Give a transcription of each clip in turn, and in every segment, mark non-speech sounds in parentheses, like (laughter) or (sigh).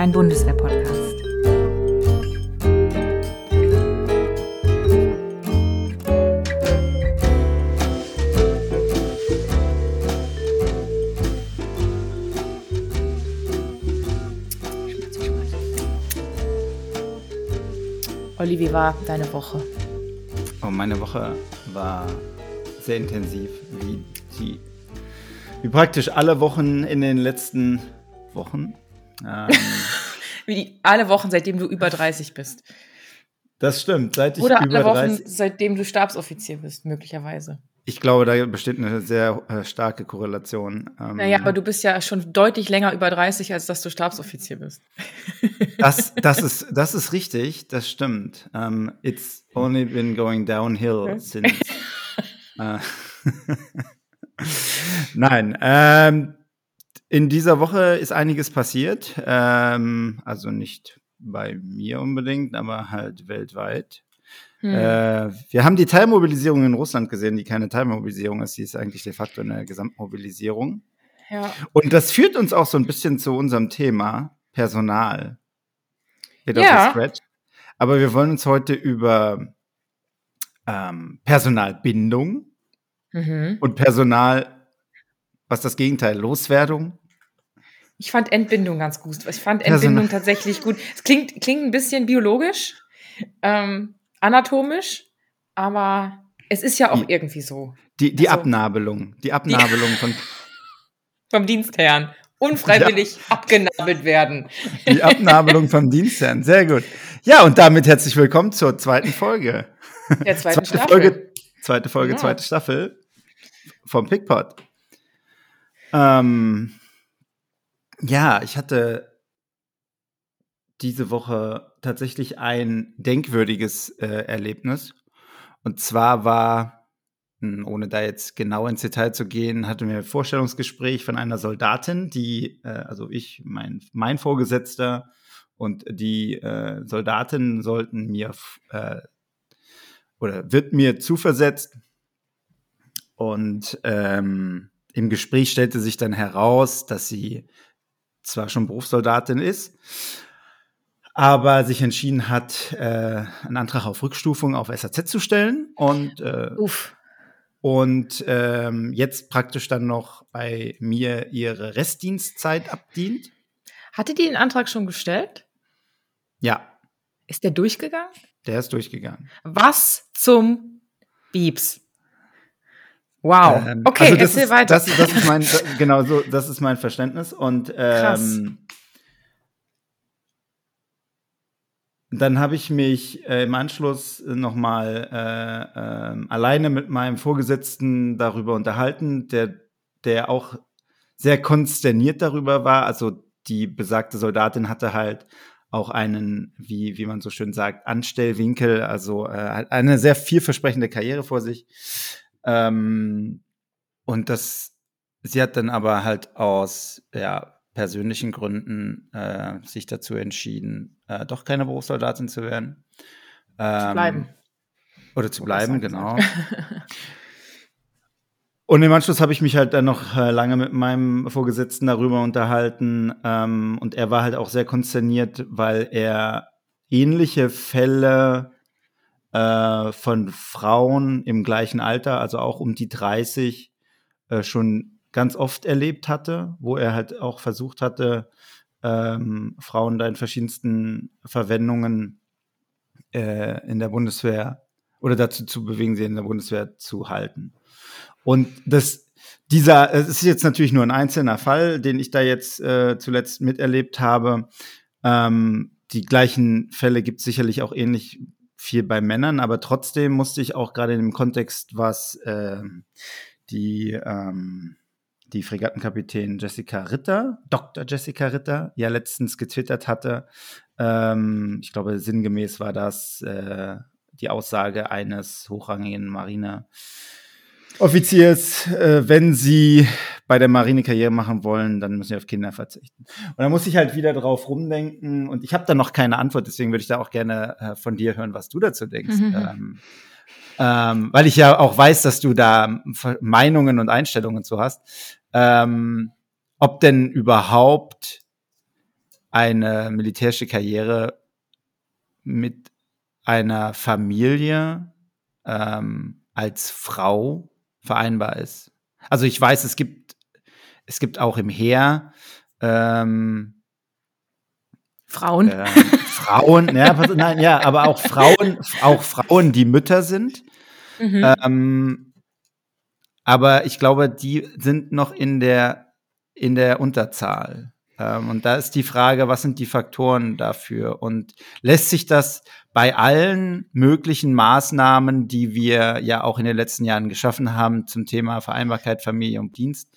kein Bundeswehr-Podcast. Olli, wie war deine Woche? Oh, meine Woche war sehr intensiv, wie die, wie praktisch alle Wochen in den letzten Wochen. Ähm, (laughs) wie die, alle Wochen, seitdem du über 30 bist. Das stimmt, seit ich Oder über alle Wochen, 30, seitdem du Stabsoffizier bist, möglicherweise. Ich glaube, da besteht eine sehr äh, starke Korrelation. Ähm, naja, aber du bist ja schon deutlich länger über 30, als dass du Stabsoffizier bist. (laughs) Das, das, ist, das ist richtig, das stimmt. Um, ähm, it's only been going downhill since. äh, (laughs) Nein, ähm, in dieser Woche ist einiges passiert. Ähm, also nicht bei mir unbedingt, aber halt weltweit. Hm. Äh, wir haben die Teilmobilisierung in Russland gesehen, die keine Teilmobilisierung ist, die ist eigentlich de facto eine Gesamtmobilisierung. Ja. Und das führt uns auch so ein bisschen zu unserem Thema Personal. ja. Aber wir wollen uns heute über ähm, Personalbindung mhm. und Personal, was das Gegenteil, Loswerdung. Ich fand Entbindung ganz gut. Ich fand Entbindung Personal. tatsächlich gut. Es klingt, klingt ein bisschen biologisch. Ähm, anatomisch, aber es ist ja auch die, irgendwie so. Die, die also, Abnabelung, die Abnabelung die, von (laughs) vom Dienstherrn. Unfreiwillig (laughs) ja. abgenabelt werden. Die Abnabelung vom Dienstherrn, sehr gut. Ja, und damit herzlich willkommen zur zweiten Folge. Der zweiten zweite Staffel. Folge, zweite Folge, ja. zweite Staffel vom Pickpot. Ähm, ja, ich hatte diese Woche tatsächlich ein denkwürdiges äh, Erlebnis. Und zwar war, hm, ohne da jetzt genau ins Detail zu gehen, hatten wir ein Vorstellungsgespräch von einer Soldatin, die, äh, also ich, mein, mein Vorgesetzter und die äh, Soldatin sollten mir äh, oder wird mir zuversetzt. Und ähm, im Gespräch stellte sich dann heraus, dass sie zwar schon Berufssoldatin ist, aber sich entschieden hat, äh, einen Antrag auf Rückstufung auf SAZ zu stellen und äh, Uff. und ähm, jetzt praktisch dann noch bei mir ihre Restdienstzeit abdient. Hatte die den Antrag schon gestellt? Ja. Ist der durchgegangen? Der ist durchgegangen. Was zum Bieps? Wow. Ähm, okay, also erzähl ist, weiter. Das, das, ist mein, genau so, das ist mein Verständnis. Und ähm, dann habe ich mich äh, im Anschluss nochmal äh, äh, alleine mit meinem Vorgesetzten darüber unterhalten, der, der auch sehr konsterniert darüber war. Also die besagte Soldatin hatte halt auch einen, wie, wie man so schön sagt, Anstellwinkel, also äh, eine sehr vielversprechende Karriere vor sich. Ähm, und das, sie hat dann aber halt aus, ja, persönlichen Gründen äh, sich dazu entschieden, äh, doch keine Berufssoldatin zu werden. Ähm, zu bleiben. Oder zu bleiben, genau. (laughs) Und im Anschluss habe ich mich halt dann noch äh, lange mit meinem Vorgesetzten darüber unterhalten. Ähm, und er war halt auch sehr konsterniert, weil er ähnliche Fälle äh, von Frauen im gleichen Alter, also auch um die 30, äh, schon ganz oft erlebt hatte, wo er halt auch versucht hatte, ähm, Frauen da in verschiedensten Verwendungen äh, in der Bundeswehr oder dazu zu bewegen, sie in der Bundeswehr zu halten. Und das, dieser, es ist jetzt natürlich nur ein einzelner Fall, den ich da jetzt äh, zuletzt miterlebt habe. Ähm, die gleichen Fälle gibt es sicherlich auch ähnlich viel bei Männern, aber trotzdem musste ich auch gerade in dem Kontext, was äh, die ähm, die Fregattenkapitän Jessica Ritter, Dr. Jessica Ritter, ja letztens getwittert hatte. Ähm, ich glaube, sinngemäß war das äh, die Aussage eines hochrangigen Marineoffiziers, äh, wenn sie bei der Marine Karriere machen wollen, dann müssen sie auf Kinder verzichten. Und da muss ich halt wieder drauf rumdenken und ich habe da noch keine Antwort, deswegen würde ich da auch gerne äh, von dir hören, was du dazu denkst. Mhm. Ähm, ähm, weil ich ja auch weiß, dass du da Meinungen und Einstellungen zu hast ähm, ob denn überhaupt eine militärische Karriere mit einer Familie ähm, als Frau vereinbar ist. Also ich weiß, es gibt, es gibt auch im Heer ähm, Frauen. Äh, Frauen, ja, nein, ja, aber auch Frauen, auch Frauen, die Mütter sind. Mhm. Ähm, aber ich glaube, die sind noch in der, in der Unterzahl. Ähm, und da ist die Frage, was sind die Faktoren dafür? Und lässt sich das bei allen möglichen Maßnahmen, die wir ja auch in den letzten Jahren geschaffen haben zum Thema Vereinbarkeit Familie und Dienst,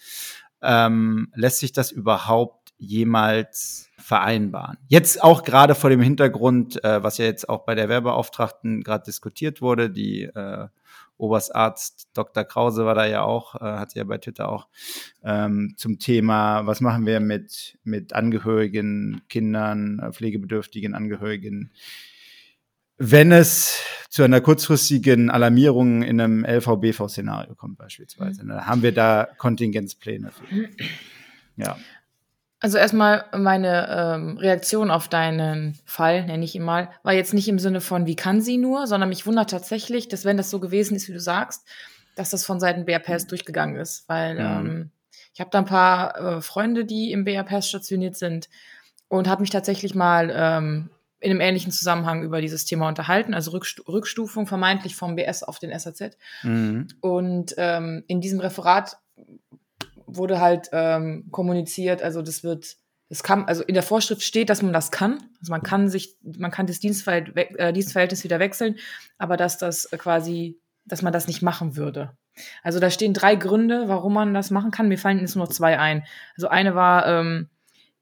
ähm, lässt sich das überhaupt jemals vereinbaren? Jetzt auch gerade vor dem Hintergrund, äh, was ja jetzt auch bei der Werbeauftragten gerade diskutiert wurde, die äh, Oberstarzt Dr. Krause war da ja auch, äh, hat ja bei Twitter auch ähm, zum Thema, was machen wir mit, mit Angehörigen, Kindern, äh, pflegebedürftigen Angehörigen, wenn es zu einer kurzfristigen Alarmierung in einem LVBV-Szenario kommt beispielsweise. Mhm. Dann haben wir da Kontingenzpläne für. Ja. Also erstmal meine ähm, Reaktion auf deinen Fall, nenne ich ihn mal, war jetzt nicht im Sinne von, wie kann sie nur, sondern mich wundert tatsächlich, dass wenn das so gewesen ist, wie du sagst, dass das von Seiten BRPS durchgegangen ist. Weil mhm. ähm, ich habe da ein paar äh, Freunde, die im BRPS stationiert sind und habe mich tatsächlich mal ähm, in einem ähnlichen Zusammenhang über dieses Thema unterhalten, also Rückstu Rückstufung vermeintlich vom BS auf den SAZ. Mhm. Und ähm, in diesem Referat wurde halt ähm, kommuniziert, also das wird, das kann, also in der Vorschrift steht, dass man das kann. Also man kann sich, man kann das Dienstverhält, äh, Dienstverhältnis wieder wechseln, aber dass das quasi, dass man das nicht machen würde. Also da stehen drei Gründe, warum man das machen kann. Mir fallen jetzt nur zwei ein. Also eine war, ähm,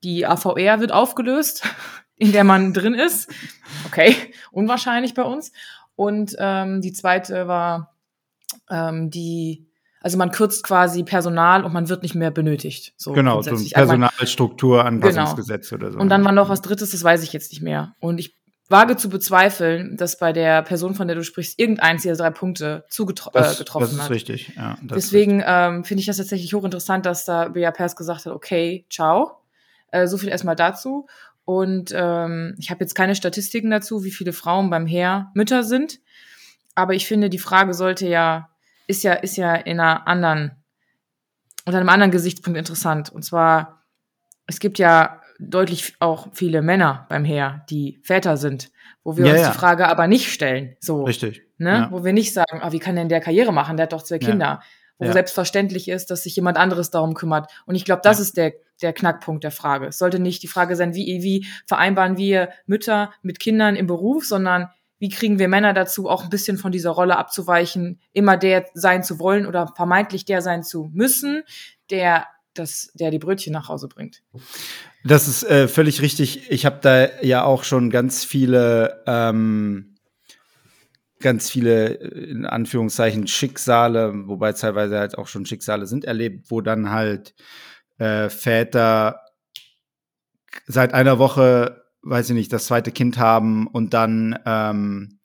die AVR wird aufgelöst, (laughs) in der man drin ist. Okay, unwahrscheinlich bei uns. Und ähm, die zweite war ähm, die also man kürzt quasi Personal und man wird nicht mehr benötigt. So genau, so ein also Personalstruktur, Anpassungsgesetz genau. oder so. Und dann war noch was Drittes, das weiß ich jetzt nicht mehr. Und ich wage zu bezweifeln, dass bei der Person, von der du sprichst, irgendeins dieser drei Punkte zugetroffen hat. Das ist hat. richtig, ja. Deswegen ähm, finde ich das tatsächlich hochinteressant, dass da Bea Pers gesagt hat, okay, ciao. Äh, so viel erstmal dazu. Und ähm, ich habe jetzt keine Statistiken dazu, wie viele Frauen beim Heer Mütter sind. Aber ich finde, die Frage sollte ja ist ja, ist ja in einer anderen, unter einem anderen Gesichtspunkt interessant. Und zwar, es gibt ja deutlich auch viele Männer beim Heer, die Väter sind, wo wir ja, uns ja. die Frage aber nicht stellen. So, Richtig. Ne? Ja. Wo wir nicht sagen, ah, wie kann denn der Karriere machen? Der hat doch zwei Kinder. Wo selbstverständlich ist, dass sich jemand anderes darum kümmert. Und ich glaube, das ist der, der Knackpunkt der Frage. Es sollte nicht die Frage sein, wie, wie vereinbaren wir Mütter mit Kindern im Beruf, sondern wie kriegen wir Männer dazu, auch ein bisschen von dieser Rolle abzuweichen, immer der sein zu wollen oder vermeintlich der sein zu müssen, der das, der die Brötchen nach Hause bringt. Das ist äh, völlig richtig. Ich habe da ja auch schon ganz viele, ähm, ganz viele äh, in Anführungszeichen Schicksale, wobei teilweise halt auch schon Schicksale sind erlebt, wo dann halt äh, Väter seit einer Woche weiß ich nicht, das zweite Kind haben und dann ähm,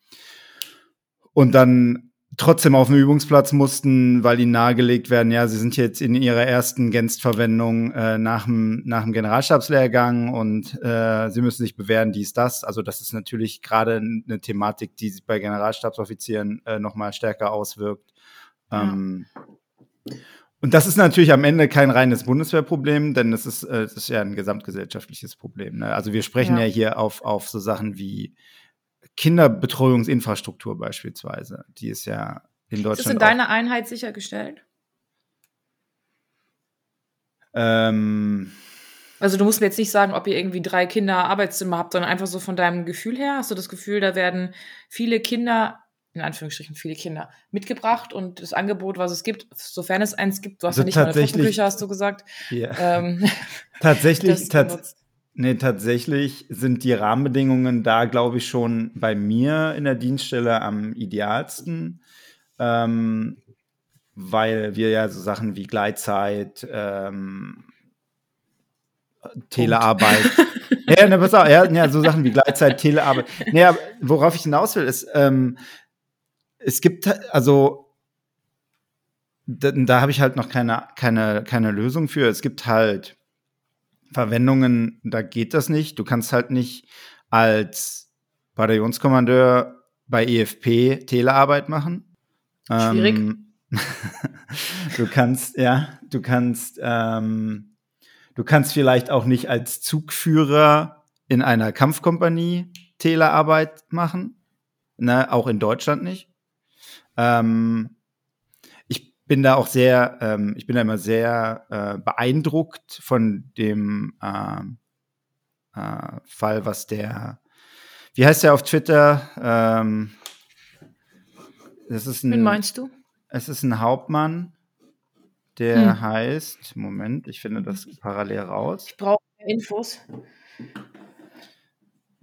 und dann trotzdem auf den Übungsplatz mussten, weil ihnen nahegelegt werden, ja, sie sind jetzt in ihrer ersten Genstverwendung äh, nach, dem, nach dem Generalstabslehrgang und äh, sie müssen sich bewähren, dies, das. Also das ist natürlich gerade eine Thematik, die sich bei Generalstabsoffizieren äh, noch mal stärker auswirkt. Ja. Ähm, und das ist natürlich am Ende kein reines Bundeswehrproblem, denn es ist, äh, ist ja ein gesamtgesellschaftliches Problem. Ne? Also wir sprechen ja. ja, hier auf, auf so Sachen wie Kinderbetreuungsinfrastruktur beispielsweise. Die ist ja in Deutschland. Ist das in deiner Einheit sichergestellt? Ähm, also du musst mir jetzt nicht sagen, ob ihr irgendwie drei Kinder Arbeitszimmer habt, sondern einfach so von deinem Gefühl her. Hast du das Gefühl, da werden viele Kinder in Anführungsstrichen viele Kinder mitgebracht und das Angebot, was es gibt, sofern es eins gibt, du hast also ja nicht mal eine Trockenküche, hast du gesagt. Ja. Ähm, (laughs) tatsächlich, tats nee, tatsächlich sind die Rahmenbedingungen da, glaube ich, schon bei mir in der Dienststelle am idealsten, ähm, weil wir ja so Sachen wie Gleitzeit, ähm, Telearbeit. (laughs) ja, ne, pass auf, ja, ja, so Sachen wie Gleitzeit, Telearbeit. Naja, worauf ich hinaus will, ist, ähm, es gibt also da, da habe ich halt noch keine, keine, keine Lösung für. Es gibt halt Verwendungen, da geht das nicht. Du kannst halt nicht als Bataillonskommandeur bei EFP Telearbeit machen. Schwierig. Ähm, (laughs) du kannst, ja, du kannst, ähm, du kannst vielleicht auch nicht als Zugführer in einer Kampfkompanie Telearbeit machen. Ne, auch in Deutschland nicht. Ähm, ich bin da auch sehr, ähm, ich bin da immer sehr äh, beeindruckt von dem äh, äh, Fall, was der, wie heißt der auf Twitter? Ähm, das ist ein, Wen meinst du? es ist ein Hauptmann, der Hm. heißt, Moment, ich finde das parallel raus. Ich brauche Infos.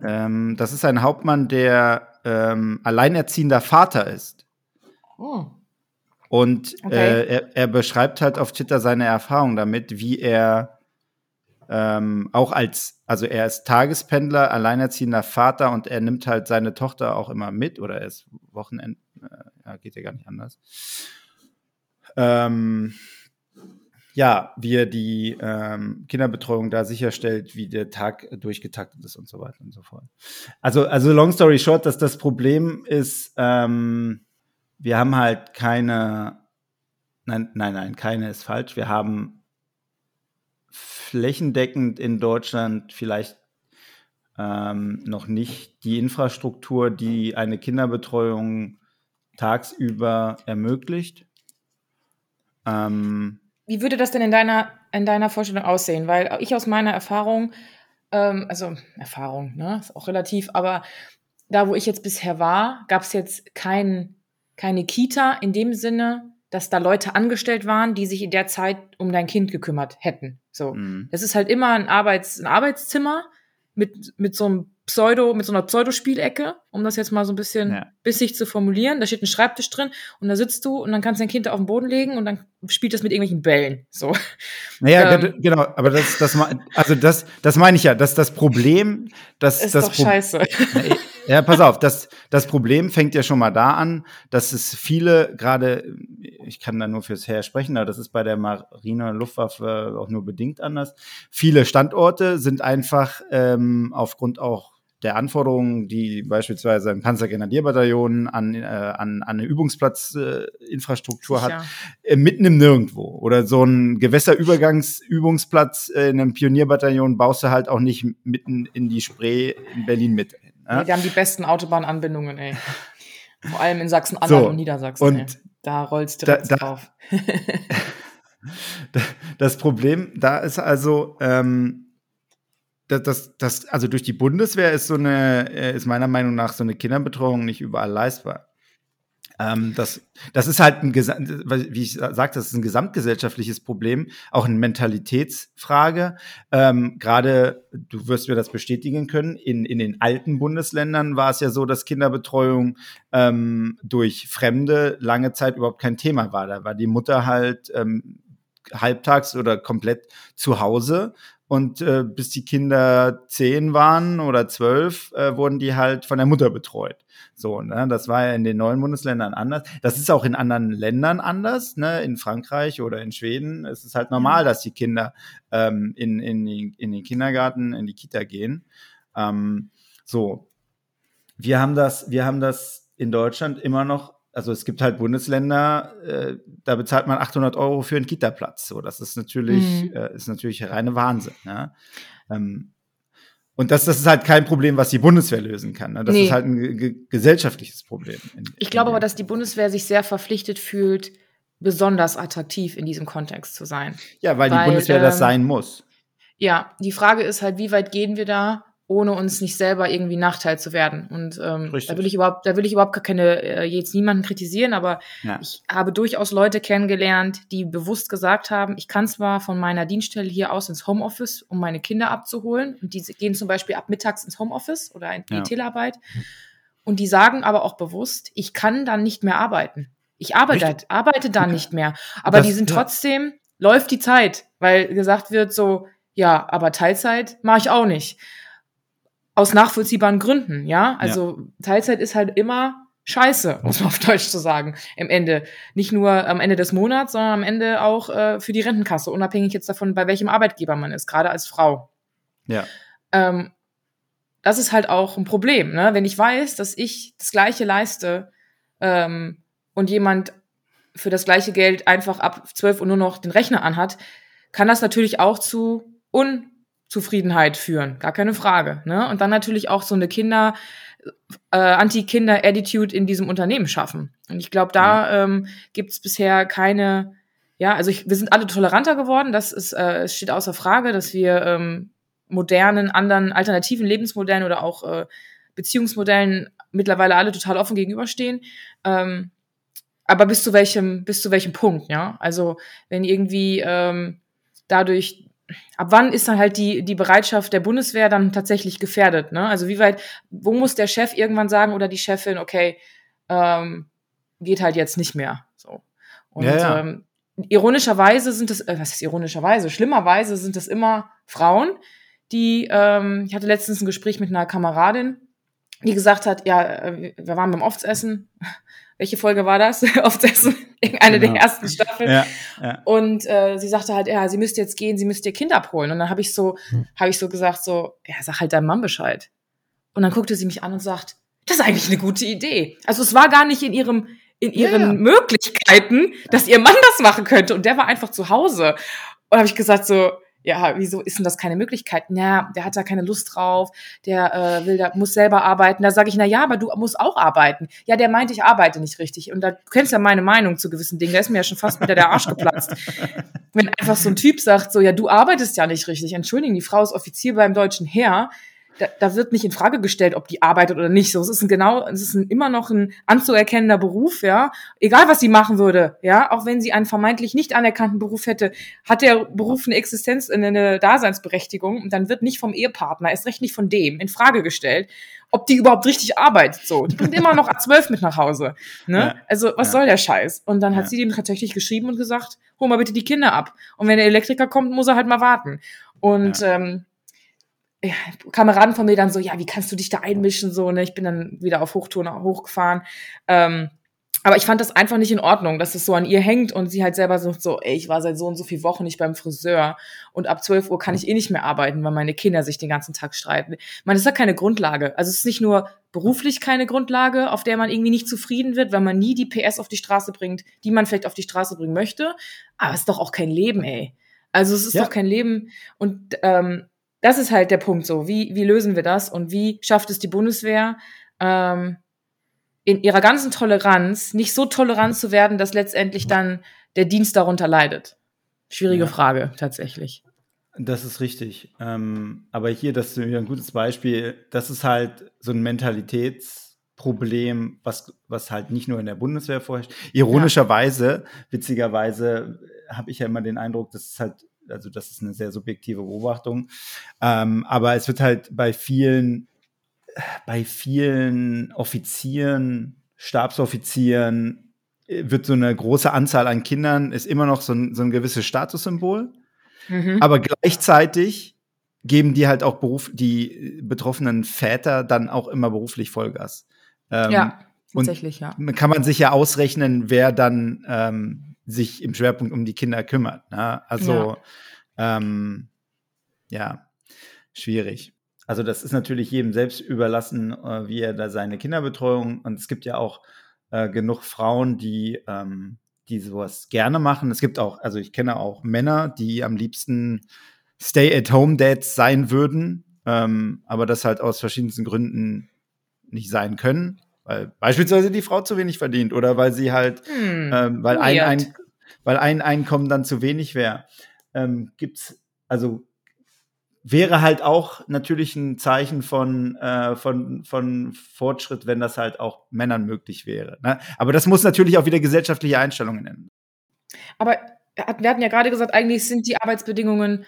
Ähm, das ist ein Hauptmann, der ähm, alleinerziehender Vater ist. Oh. Und Okay. äh, er, er beschreibt halt auf Twitter seine Erfahrung damit, wie er ähm, auch als, also er ist Tagespendler, alleinerziehender Vater und er nimmt halt seine Tochter auch immer mit oder er ist Wochenend, äh, ja, geht ja gar nicht anders. Ähm, ja, wie er die ähm, Kinderbetreuung da sicherstellt, wie der Tag durchgetaktet ist und so weiter und so fort. Also, also long story short, dass das Problem ist, ähm, wir haben halt keine, nein, nein, nein, keine ist falsch. Wir haben flächendeckend in Deutschland vielleicht ähm, noch nicht die Infrastruktur, die eine Kinderbetreuung tagsüber ermöglicht. Ähm, Wie würde das denn in deiner, in deiner Vorstellung aussehen? Weil ich aus meiner Erfahrung, ähm, also Erfahrung, ne, ist auch relativ, aber da, wo ich jetzt bisher war, gab es jetzt kein, keine Kita in dem Sinne, dass da Leute angestellt waren, die sich in der Zeit um dein Kind gekümmert hätten. So. mh. Das ist halt immer ein, Arbeits-, ein Arbeitszimmer mit, mit so einem Pseudo, mit so einer Pseudospielecke, um das jetzt mal so ein bisschen Ja. bissig zu formulieren. Da steht ein Schreibtisch drin und da sitzt du und dann kannst du dein Kind auf den Boden legen und dann spielt das mit irgendwelchen Bällen. So. Naja, Ähm. ge- genau, aber das, das, also das, das meine ich ja, dass das Problem, dass Ist das doch Pro- scheiße. Ja, pass auf, das, das Problem fängt ja schon mal da an, dass es viele, gerade, ich kann da nur fürs Heer sprechen, aber das ist bei der Marine und Luftwaffe auch nur bedingt anders. Viele Standorte sind einfach ähm, aufgrund auch der Anforderungen, die beispielsweise ein Panzergrenadierbataillon an, äh, an, an eine Übungsplatzinfrastruktur äh, hat, äh, mitten im Nirgendwo. Oder so ein Gewässerübergangsübungsplatz äh, in einem Pionierbataillon baust du halt auch nicht mitten in die Spree in Berlin mit. Ne? die haben die besten Autobahnanbindungen, ey. (laughs) Vor allem in Sachsen-Anhalt So, und Niedersachsen. und ey. Da rollst du da- direkt da- drauf. (laughs) (laughs) Das Problem da ist also, ähm, das, das, das, also durch die Bundeswehr ist so eine, äh, ist meiner Meinung nach so eine Kinderbetreuung nicht überall leistbar. Ähm, das, das ist halt ein, wie ich sagte, das ist ein gesamtgesellschaftliches Problem, auch eine Mentalitätsfrage. Ähm, Gerade, du wirst mir das bestätigen können, in, in den alten Bundesländern war es ja so, dass Kinderbetreuung ähm, durch Fremde lange Zeit überhaupt kein Thema war. Da war die Mutter halt ähm, halbtags oder komplett zu Hause und äh, bis die Kinder zehn waren oder zwölf, äh, wurden die halt von der Mutter betreut. So, ne, das war ja in den neuen Bundesländern anders. Das ist auch in anderen Ländern anders, ne, in Frankreich oder in Schweden. Es ist halt normal, dass die Kinder ähm, in, in, in den Kindergarten, in die Kita gehen. Ähm, so, wir haben das, wir haben das in Deutschland immer noch. Also es gibt halt Bundesländer, äh, da bezahlt man 800 Euro für einen Kita-Platz. So, das ist natürlich, Mhm. äh, ist natürlich reine Wahnsinn. Ne? Ähm, und das, das ist halt kein Problem, was die Bundeswehr lösen kann. Ne? Das Nee. ist halt ein ge ge gesellschaftliches Problem. in- Ich glaube aber, dass die Bundeswehr sich sehr verpflichtet fühlt, besonders attraktiv in diesem Kontext zu sein. ja, weil, weil, die Bundeswehr das ähm, sein muss. Ja, die Frage ist halt, wie weit gehen wir da, ohne uns nicht selber irgendwie Nachteil zu werden? Und ähm, Richtig. da will ich überhaupt, da will ich überhaupt gar keine, äh, jetzt niemanden kritisieren, aber Ja. ich habe durchaus Leute kennengelernt, die bewusst gesagt haben, ich kann zwar von meiner Dienststelle hier aus ins Homeoffice, um meine Kinder abzuholen, und die gehen zum Beispiel ab mittags ins Homeoffice oder in die Ja. Telearbeit, und die sagen aber auch bewusst, ich kann dann nicht mehr arbeiten. Ich arbeite, Richtig. arbeite dann nicht mehr. Aber Das- die sind trotzdem, läuft die Zeit, weil gesagt wird so, ja, aber Teilzeit mache ich auch nicht. Aus nachvollziehbaren Gründen, ja. Also Teilzeit ist halt immer scheiße, muss man auf Deutsch zu sagen, im Ende. Nicht nur am Ende des Monats, sondern am Ende auch äh, für die Rentenkasse, unabhängig jetzt davon, bei welchem Arbeitgeber man ist, gerade als Frau. Ja. Ähm, das ist halt auch ein Problem, ne? Wenn ich weiß, dass ich das Gleiche leiste ähm, und jemand für das gleiche Geld einfach ab 12 Uhr nur noch den Rechner anhat, kann das natürlich auch zu Unzufriedenheit führen, gar keine Frage. Ne? Und dann natürlich auch so eine Kinder, äh, Anti-Kinder-Attitude in diesem Unternehmen schaffen. Und ich glaube, da ähm, gibt es bisher keine, ja, also ich, wir sind alle toleranter geworden, das ist, äh, es steht außer Frage, dass wir ähm, modernen, anderen alternativen Lebensmodellen oder auch äh, Beziehungsmodellen mittlerweile alle total offen gegenüberstehen. Ähm, aber bis zu welchem, bis zu welchem Punkt, ja? Also wenn irgendwie ähm, dadurch, ab wann ist dann halt die, die Bereitschaft der Bundeswehr dann tatsächlich gefährdet, ne? Also wie weit, wo muss der Chef irgendwann sagen oder die Chefin, okay, ähm, geht halt jetzt nicht mehr. So. Und Ja, ja. Ähm, ironischerweise sind es, äh, was ist ironischerweise? Schlimmerweise sind es immer Frauen, die, ähm, ich hatte letztens ein Gespräch mit einer Kameradin, die gesagt hat, ja, äh, wir waren beim Oftsessen. Welche Folge war das? (laughs) Oftsessen, irgendeine Genau. der ersten Staffeln. Ja, ja. Und äh, sie sagte halt, ja, sie müsste jetzt gehen, sie müsste ihr Kind abholen. Und dann habe ich so, habe ich so gesagt, so, ja, sag halt deinem Mann Bescheid. Und dann guckte sie mich an und sagt, das ist eigentlich eine gute Idee. Also es war gar nicht in ihrem, in ihren ja. Möglichkeiten, dass ihr Mann das machen könnte. Und der war einfach zu Hause. Und habe ich gesagt so, ja, wieso ist denn das keine Möglichkeit? Na, der hat da keine Lust drauf, der äh, will da, muss selber arbeiten. Da sage ich, na ja, aber du musst auch arbeiten. Ja, der meint, ich arbeite nicht richtig. Und da du kennst ja meine Meinung zu gewissen Dingen. Da ist mir ja schon fast wieder der Arsch geplatzt. (laughs) Wenn einfach so ein Typ sagt, so, ja, du arbeitest ja nicht richtig. Entschuldigung, die Frau ist Offizier beim deutschen Heer. Da, da wird nicht in Frage gestellt, ob die arbeitet oder nicht. So, es ist ein genau, es ist ein, immer noch ein anzuerkennender Beruf, ja. Egal was sie machen würde, ja, auch wenn sie einen vermeintlich nicht anerkannten Beruf hätte, hat der Beruf eine Existenz, eine Daseinsberechtigung und dann wird nicht vom Ehepartner, erst recht nicht von dem, in Frage gestellt, ob die überhaupt richtig arbeitet. So, die bringt immer noch A12 mit nach Hause. Ne? Ja. Also, was Ja. soll der Scheiß? Und dann hat Ja. sie dem tatsächlich geschrieben und gesagt, hol mal bitte die Kinder ab. Und wenn der Elektriker kommt, muss er halt mal warten. Und ähm, ja, Kameraden von mir dann so, ja, wie kannst du dich da einmischen? So, ne? Ich bin dann wieder auf Hochton hochgefahren. Ähm, aber ich fand das einfach nicht in Ordnung, dass es so an ihr hängt und sie halt selber so, so, ey, ich war seit so und so vielen Wochen nicht beim Friseur und ab 12 Uhr kann ich eh nicht mehr arbeiten, weil meine Kinder sich den ganzen Tag streiten. Man, das ist ja keine Grundlage. Also es ist nicht nur beruflich keine Grundlage, auf der man irgendwie nicht zufrieden wird, weil man nie die PS auf die Straße bringt, die man vielleicht auf die Straße bringen möchte. Aber es ist doch auch kein Leben, ey. Also es ist Ja. doch kein Leben. Und ähm, das ist halt der Punkt so. Wie, wie lösen wir das und wie schafft es die Bundeswehr, ähm, in ihrer ganzen Toleranz nicht so tolerant zu werden, dass letztendlich dann der Dienst darunter leidet? Schwierige Ja. Frage, tatsächlich. Das ist richtig. Ähm, aber hier, das ist wieder ein gutes Beispiel. Das ist halt so ein Mentalitätsproblem, was, was halt nicht nur in der Bundeswehr vorherrscht. Ironischerweise, witzigerweise, habe ich ja immer den Eindruck, das ist halt, also das ist eine sehr subjektive Beobachtung. Ähm, aber es wird halt bei vielen, bei vielen Offizieren, Stabsoffizieren, äh, wird so eine große Anzahl an Kindern, ist immer noch so ein, so ein gewisses Statussymbol. Mhm. Aber gleichzeitig geben die halt auch Beruf, die betroffenen Väter dann auch immer beruflich Vollgas. Ähm, ja, und- tatsächlich, ja. Kann man sich ja ausrechnen, wer dann ähm, sich im Schwerpunkt um die Kinder kümmert. Ne? Also, ja. Ähm, ja, schwierig. Also, das ist natürlich jedem selbst überlassen, äh, wie er da seine Kinderbetreuung. Und es gibt ja auch äh, genug Frauen, die, ähm, die sowas gerne machen. Es gibt auch, also ich kenne auch Männer, die am liebsten Stay-at-home-Dads sein würden, ähm, aber das halt aus verschiedensten Gründen nicht sein können, weil beispielsweise die Frau zu wenig verdient oder weil sie halt, Hm, ähm, weil, ein, ein, weil ein Einkommen dann zu wenig wäre. Ähm, gibt's, also wäre halt auch natürlich ein Zeichen von, äh, von, von Fortschritt, wenn das halt auch Männern möglich wäre. Ne? Aber das muss natürlich auch wieder gesellschaftliche Einstellungen ändern. Aber wir hatten ja gerade gesagt, eigentlich sind die Arbeitsbedingungen,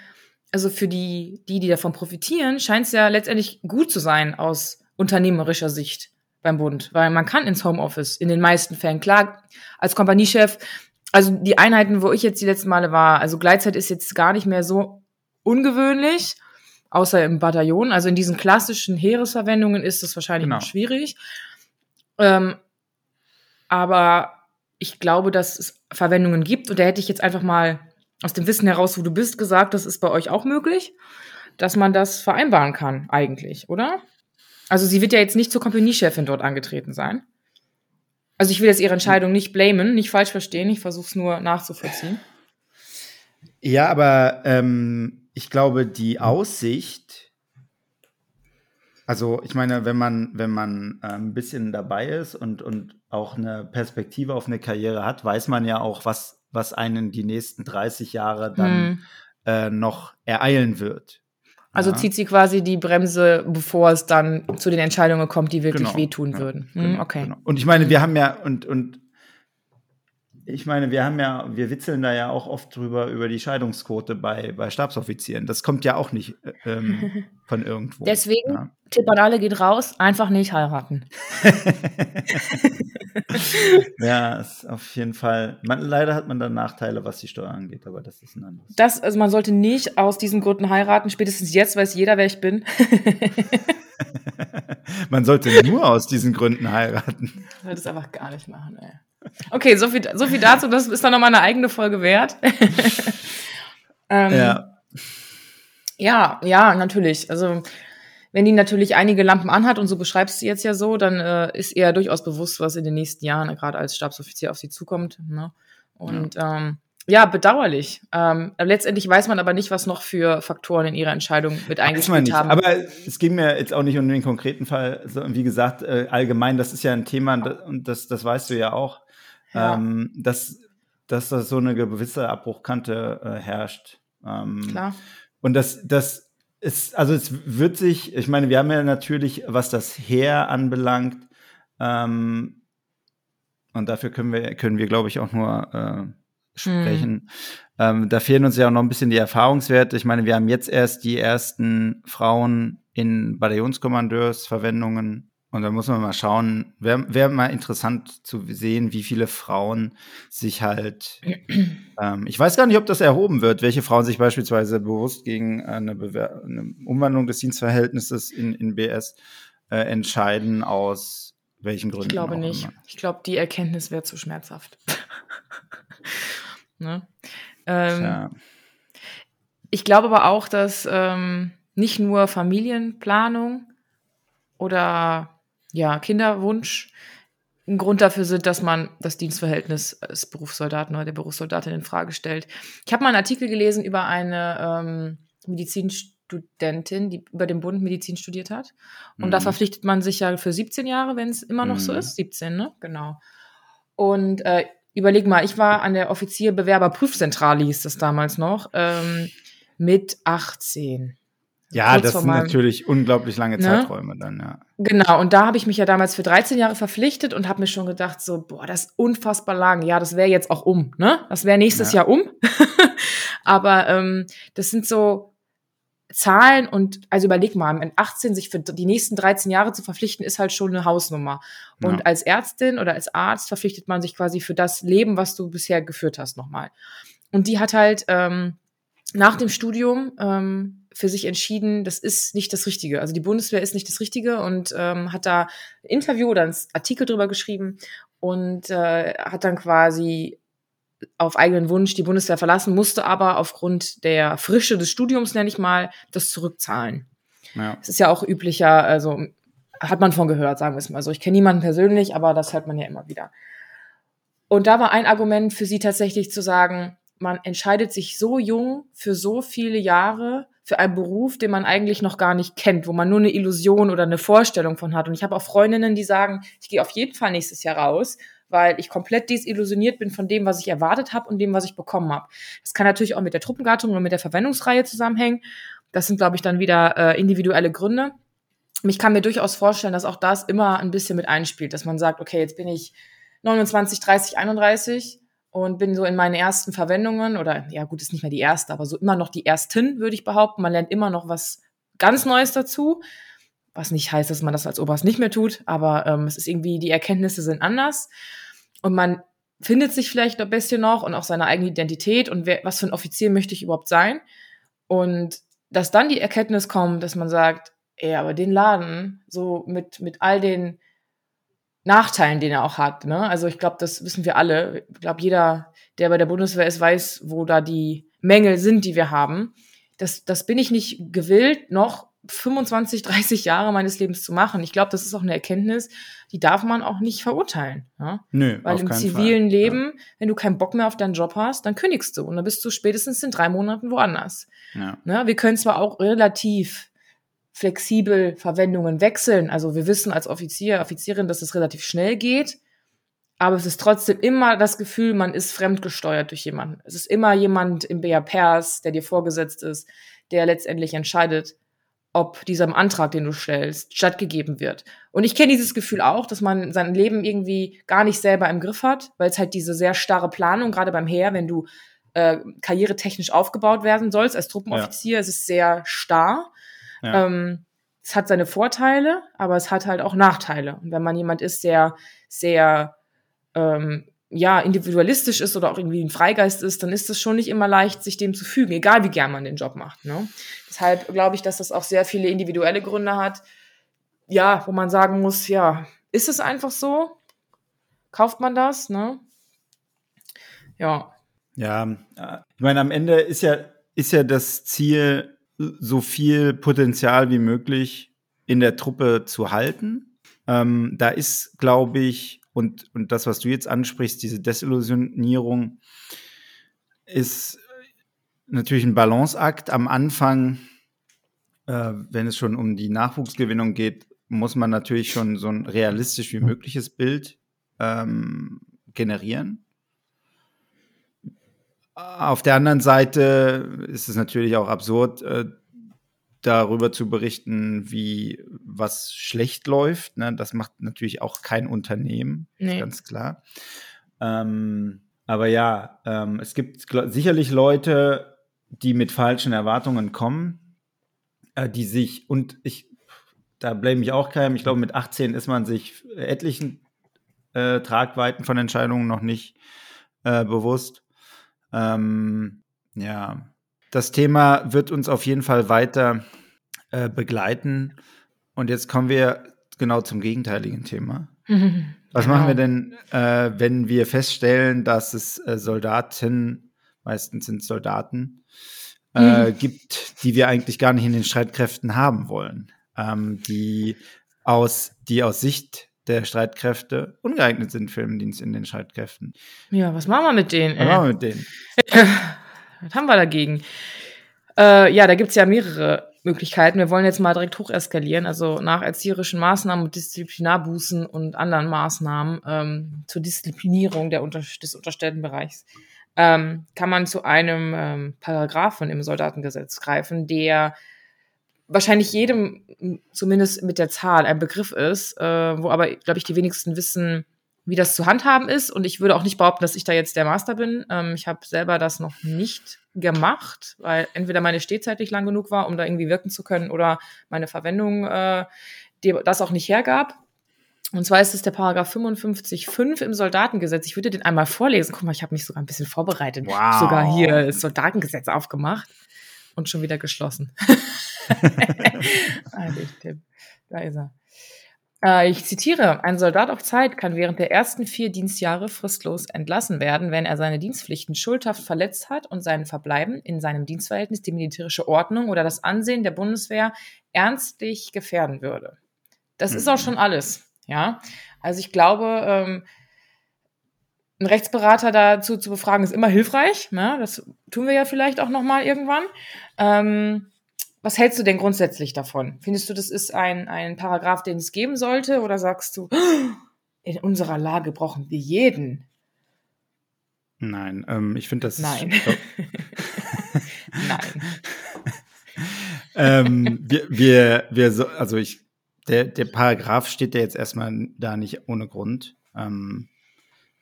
also für die, die, die davon profitieren, scheint es ja letztendlich gut zu sein aus unternehmerischer Sicht beim Bund. Weil man kann ins Homeoffice in den meisten Fällen. Klar, als Kompaniechef, also die Einheiten, wo ich jetzt die letzten Male war, also Gleitzeit ist jetzt gar nicht mehr so ungewöhnlich, außer im Bataillon. Also in diesen klassischen Heeresverwendungen ist das wahrscheinlich Genau. noch schwierig. Ähm, Aber ich glaube, dass es Verwendungen gibt. Und da hätte ich jetzt einfach mal aus dem Wissen heraus, wo du bist, gesagt, das ist bei euch auch möglich, dass man das vereinbaren kann, eigentlich, oder? Also sie wird ja jetzt nicht zur Kompaniechefin dort angetreten sein. Also ich will jetzt ihre Entscheidung nicht blamen, nicht falsch verstehen, ich versuche es nur nachzuvollziehen. Ja, aber ähm, ich glaube, die Aussicht, also ich meine, wenn man, wenn man äh, ein bisschen dabei ist und, und auch eine Perspektive auf eine Karriere hat, weiß man ja auch, was, was einen die nächsten 30 Jahre dann hm. äh, noch ereilen wird. Also ja. zieht sie quasi die Bremse, bevor es dann zu den Entscheidungen kommt, die wirklich genau. wehtun ja. würden. Hm, genau. okay. Genau. Und ich meine, wir haben ja, und, und ich meine, wir haben ja, wir witzeln da ja auch oft drüber über die Scheidungsquote bei, bei Stabsoffizieren. Das kommt ja auch nicht äh, ähm, (laughs) von irgendwo. Deswegen, ja. Tipp an alle geht raus, einfach nicht heiraten. (laughs) ja, ist auf jeden Fall. Man, leider hat man da Nachteile, was die Steuer angeht, aber das ist ein anderes. Das, also man sollte nicht aus diesen Gründen heiraten. Spätestens jetzt weiß jeder, wer ich bin. (laughs) man sollte nur aus diesen Gründen heiraten. Ich sollte es einfach gar nicht machen, ey. Okay, so viel, so viel dazu. Das ist dann nochmal eine eigene Folge wert. (laughs) ähm, ja. Ja, ja, natürlich. Also, wenn die natürlich einige Lampen anhat und so beschreibst du jetzt ja so, dann äh, ist ihr durchaus bewusst, was in den nächsten Jahren gerade als Stabsoffizier auf sie zukommt. Ne? Und ja. Ähm, ja, bedauerlich. Ähm, letztendlich weiß man aber nicht, was noch für Faktoren in ihrer Entscheidung mit eingespielt haben. Aber es ging mir jetzt auch nicht um den konkreten Fall. Wie gesagt, äh, allgemein, das ist ja ein Thema und das, das weißt du ja auch ja. ähm, dass, dass da so eine gewisse Abbruchkante äh, herrscht. Ähm, Klar. Und das, das ist, also es wird sich, ich meine, wir haben ja natürlich, was das Heer anbelangt, ähm, und dafür können wir, können wir, glaube ich, auch nur äh, sprechen. Mhm. Ähm, da fehlen uns ja auch noch ein bisschen die Erfahrungswerte. Ich meine, wir haben jetzt erst die ersten Frauen in Bataillonskommandeursverwendungen und da muss man mal schauen, wäre wär mal interessant zu sehen, wie viele Frauen sich halt, (clears throat) ähm, ich weiß gar nicht, ob das erhoben wird, welche Frauen sich beispielsweise bewusst gegen eine, Bewer eine Umwandlung des Dienstverhältnisses in, in BS äh, entscheiden, aus welchen Gründen. Ich glaube nicht. Immer. Ich glaube, die Erkenntnis wäre zu schmerzhaft. (laughs) ne? ähm, ich glaube aber auch, dass ähm, nicht nur Familienplanung oder ja, Kinderwunsch ein Grund dafür sind, dass man das Dienstverhältnis des Berufssoldaten oder der Berufssoldatin in Frage stellt. Ich habe mal einen Artikel gelesen über eine ähm, Medizinstudentin, die über den Bund Medizin studiert hat. Und mhm. da verpflichtet man sich ja für 17 Jahre, wenn es immer noch mhm. so ist. 17, ne? Genau. Und äh, überleg mal, ich war an der Offizierbewerberprüfzentrale, hieß das damals noch, ähm, mit 18. Ja, das sind natürlich unglaublich lange ne? Zeiträume dann, ja. Genau, und da habe ich mich ja damals für 13 Jahre verpflichtet und habe mir schon gedacht, so, boah, das ist unfassbar lang. Ja, das wäre jetzt auch um, ne? Das wäre nächstes ja. Jahr um. (laughs) Aber ähm, das sind so Zahlen und, also überleg mal, mit 18 sich für die nächsten 13 Jahre zu verpflichten, ist halt schon eine Hausnummer. Und ja. als Ärztin oder als Arzt verpflichtet man sich quasi für das Leben, was du bisher geführt hast, nochmal. Und die hat halt ähm, nach dem Studium ähm, für sich entschieden, das ist nicht das Richtige. Also die Bundeswehr ist nicht das Richtige und ähm, hat da ein Interview oder einen Artikel drüber geschrieben und äh, hat dann quasi auf eigenen Wunsch die Bundeswehr verlassen, musste aber aufgrund der Frische des Studiums, nenne ich mal, das zurückzahlen. Ja. Das ist ja auch üblicher, also hat man von gehört, sagen wir es mal so. Ich kenne niemanden persönlich, aber das hört man ja immer wieder. Und da war ein Argument für sie tatsächlich zu sagen, man entscheidet sich so jung für so viele Jahre für einen Beruf, den man eigentlich noch gar nicht kennt, wo man nur eine Illusion oder eine Vorstellung von hat. Und ich habe auch Freundinnen, die sagen, ich gehe auf jeden Fall nächstes Jahr raus, weil ich komplett desillusioniert bin von dem, was ich erwartet habe und dem, was ich bekommen habe. Das kann natürlich auch mit der Truppengattung und mit der Verwendungsreihe zusammenhängen. Das sind, glaube ich, dann wieder äh, individuelle Gründe. Ich kann mir durchaus vorstellen, dass auch das immer ein bisschen mit einspielt, dass man sagt, okay, jetzt bin ich 29, 30, 31 und bin so in meinen ersten Verwendungen oder ja gut, ist nicht mehr die erste, aber so immer noch die ersten, würde ich behaupten. Man lernt immer noch was ganz Neues dazu, was nicht heißt, dass man das als Oberst nicht mehr tut, aber ähm, es ist irgendwie, die Erkenntnisse sind anders und man findet sich vielleicht ein bisschen noch und auch seine eigene Identität und wer, was für ein Offizier möchte ich überhaupt sein und dass dann die Erkenntnis kommt, dass man sagt, ey, aber den Laden so mit, mit all den Nachteilen, den er auch hat. Ne? Also ich glaube, das wissen wir alle. Ich glaube, jeder, der bei der Bundeswehr ist, weiß, wo da die Mängel sind, die wir haben. Das, das bin ich nicht gewillt, noch 25, 30 Jahre meines Lebens zu machen. Ich glaube, das ist auch eine Erkenntnis, die darf man auch nicht verurteilen. Ja? Nö, Weil im zivilen Fall. Leben, ja. wenn du keinen Bock mehr auf deinen Job hast, dann kündigst du und dann bist du spätestens in drei Monaten woanders. Ja. Ne? Wir können zwar auch relativ flexibel Verwendungen wechseln. Also wir wissen als Offizier, Offizierin, dass es relativ schnell geht. Aber es ist trotzdem immer das Gefühl, man ist fremdgesteuert durch jemanden. Es ist immer jemand im BAPers, der dir vorgesetzt ist, der letztendlich entscheidet, ob diesem Antrag, den du stellst, stattgegeben wird. Und ich kenne dieses Gefühl auch, dass man sein Leben irgendwie gar nicht selber im Griff hat, weil es halt diese sehr starre Planung, gerade beim Heer, wenn du äh, karrieretechnisch aufgebaut werden sollst als Truppenoffizier, ja. es ist sehr starr. Ja. Ähm, es hat seine Vorteile, aber es hat halt auch Nachteile. Und wenn man jemand ist, der sehr ähm, ja, individualistisch ist oder auch irgendwie ein Freigeist ist, dann ist es schon nicht immer leicht, sich dem zu fügen, egal wie gern man den Job macht. Ne? Deshalb glaube ich, dass das auch sehr viele individuelle Gründe hat, ja, wo man sagen muss, ja, ist es einfach so? Kauft man das, ne? Ja. Ja, ich meine, am Ende ist ja, ist ja das Ziel, so viel Potenzial wie möglich in der Truppe zu halten. Ähm, da ist, glaube ich, und, und das, was du jetzt ansprichst, diese Desillusionierung, ist natürlich ein Balanceakt. Am Anfang, äh, wenn es schon um die Nachwuchsgewinnung geht, muss man natürlich schon so ein realistisch wie mögliches Bild ähm, generieren. Auf der anderen Seite ist es natürlich auch absurd, äh, darüber zu berichten, wie was schlecht läuft. Ne? Das macht natürlich auch kein Unternehmen, nee. ganz klar. Ähm, aber ja, ähm, es gibt sicherlich Leute, die mit falschen Erwartungen kommen, äh, die sich, und ich, da blame ich auch keinem, ich glaube, mit 18 ist man sich etlichen äh, Tragweiten von Entscheidungen noch nicht äh, bewusst. Ähm, ja, das Thema wird uns auf jeden Fall weiter äh, begleiten. Und jetzt kommen wir genau zum gegenteiligen Thema. (laughs) Was genau. machen wir denn, äh, wenn wir feststellen, dass es äh, Soldaten, meistens sind Soldaten, äh, mhm. (laughs) gibt, die wir eigentlich gar nicht in den Streitkräften haben wollen, ähm, die aus, die aus Sicht der Streitkräfte ungeeignet sind für den Dienst in den Streitkräften. Ja, was machen wir mit denen? Was machen wir mit denen? (laughs) was haben wir dagegen? Äh, ja, da gibt es ja mehrere Möglichkeiten. Wir wollen jetzt mal direkt hocheskalieren, also nach erzieherischen Maßnahmen und Disziplinarbußen und anderen Maßnahmen ähm, zur Disziplinierung unter des unterstellten Bereichs ähm, kann man zu einem ähm, Paragraphen im Soldatengesetz greifen, der wahrscheinlich jedem, zumindest mit der Zahl, ein Begriff ist, äh, wo aber, glaube ich, die wenigsten wissen, wie das zu handhaben ist. Und ich würde auch nicht behaupten, dass ich da jetzt der Master bin. Ähm, ich habe selber das noch nicht gemacht, weil entweder meine Stehzeit nicht lang genug war, um da irgendwie wirken zu können, oder meine Verwendung äh, die das auch nicht hergab. Und zwar ist es der Paragraph 55.5 im Soldatengesetz. Ich würde den einmal vorlesen. Guck mal, ich habe mich sogar ein bisschen vorbereitet. Wow. Sogar hier das Soldatengesetz aufgemacht und schon wieder geschlossen. (laughs) (laughs) da ist er. Äh, ich zitiere, ein Soldat auf Zeit kann während der ersten vier Dienstjahre fristlos entlassen werden, wenn er seine Dienstpflichten schuldhaft verletzt hat und sein Verbleiben in seinem Dienstverhältnis die militärische Ordnung oder das Ansehen der Bundeswehr ernstlich gefährden würde. Das mhm. ist auch mhm. schon alles, ja. Also ich glaube, ähm, einen Rechtsberater dazu zu befragen ist immer hilfreich. Ne? Das tun wir ja vielleicht auch noch mal irgendwann. Ähm, was hältst du denn grundsätzlich davon? Findest du, das ist ein, ein Paragraph, den es geben sollte? Oder sagst du, (gasps) in unserer Lage brauchen wir jeden? Nein, ähm, ich finde das. Nein. (laughs) Nein. (laughs) ähm, wir, wir, wir so, also ich, der, der Paragraph steht ja jetzt erstmal da nicht ohne Grund. Ähm,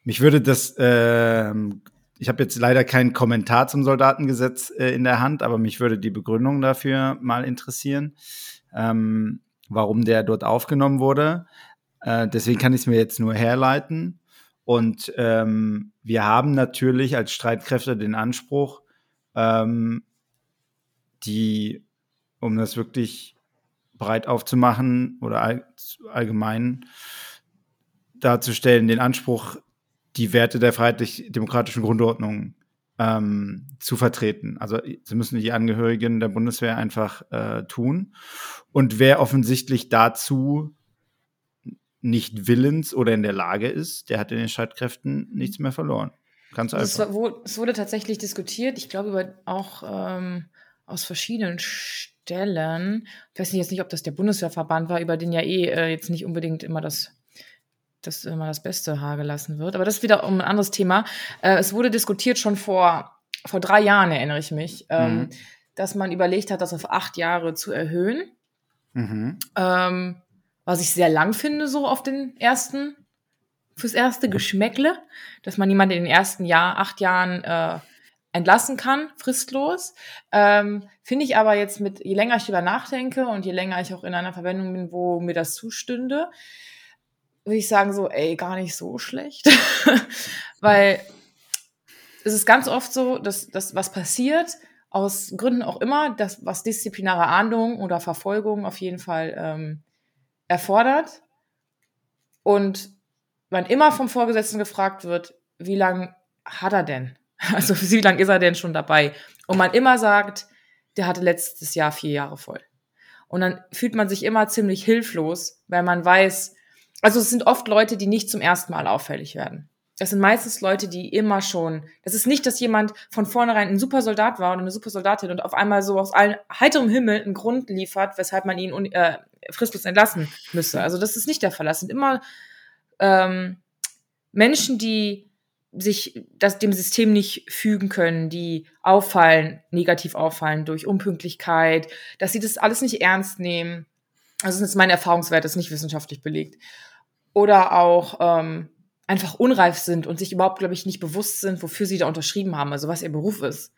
mich würde das ähm, ich habe jetzt leider keinen Kommentar zum Soldatengesetz äh, in der Hand, aber mich würde die Begründung dafür mal interessieren, ähm, warum der dort aufgenommen wurde. Äh, deswegen kann ich es mir jetzt nur herleiten. Und ähm, wir haben natürlich als Streitkräfte den Anspruch, ähm, die, um das wirklich breit aufzumachen oder all, allgemein, darzustellen, den Anspruch, die Werte der freiheitlich-demokratischen Grundordnung ähm, zu vertreten. Also sie müssen die Angehörigen der Bundeswehr einfach äh, tun. Und wer offensichtlich dazu nicht willens oder in der Lage ist, der hat in den Streitkräften nichts mehr verloren. Ganz einfach. Es, es wurde tatsächlich diskutiert, ich glaube über auch ähm, aus verschiedenen Stellen. Ich weiß nicht jetzt nicht, ob das der Bundeswehrverband war, über den ja eh äh, jetzt nicht unbedingt immer das das immer das beste Haar gelassen wird. Aber das ist wieder um ein anderes Thema. Äh, es wurde diskutiert schon vor, vor drei Jahren, erinnere ich mich, ähm, mhm. dass man überlegt hat, das auf acht Jahre zu erhöhen. Mhm. Ähm, was ich sehr lang finde, so auf den ersten, fürs erste Geschmäckle, dass man jemanden in den ersten Jahr, acht Jahren äh, entlassen kann, fristlos. Ähm, finde ich aber jetzt mit, je länger ich darüber nachdenke und je länger ich auch in einer Verwendung bin, wo mir das zustünde, würde ich sagen, so, ey, gar nicht so schlecht. (laughs) Weil es ist ganz oft so, dass, dass was passiert, aus Gründen auch immer, dass was disziplinare Ahndung oder Verfolgung auf jeden Fall ähm, erfordert. Und man immer vom Vorgesetzten gefragt wird, wie lange hat er denn? (laughs) Also wie lange ist er denn schon dabei? Und man immer sagt, der hatte letztes Jahr vier Jahre voll. Und dann fühlt man sich immer ziemlich hilflos, weil man weiß, also es sind oft Leute, die nicht zum ersten Mal auffällig werden. Das sind meistens Leute, die immer schon, das ist nicht, dass jemand von vornherein ein super Soldat war oder eine super Soldatin und auf einmal so aus allen, heiterem Himmel einen Grund liefert, weshalb man ihn äh, fristlos entlassen müsse. Also das ist nicht der Fall. Das sind immer ähm, Menschen, die sich das, dem System nicht fügen können, die auffallen, negativ auffallen durch Unpünktlichkeit, dass sie das alles nicht ernst nehmen. Also das ist mein Erfahrungswert, das ist nicht wissenschaftlich belegt oder auch ähm, einfach unreif sind und sich überhaupt, glaube ich, nicht bewusst sind, wofür sie da unterschrieben haben, also was ihr Beruf ist.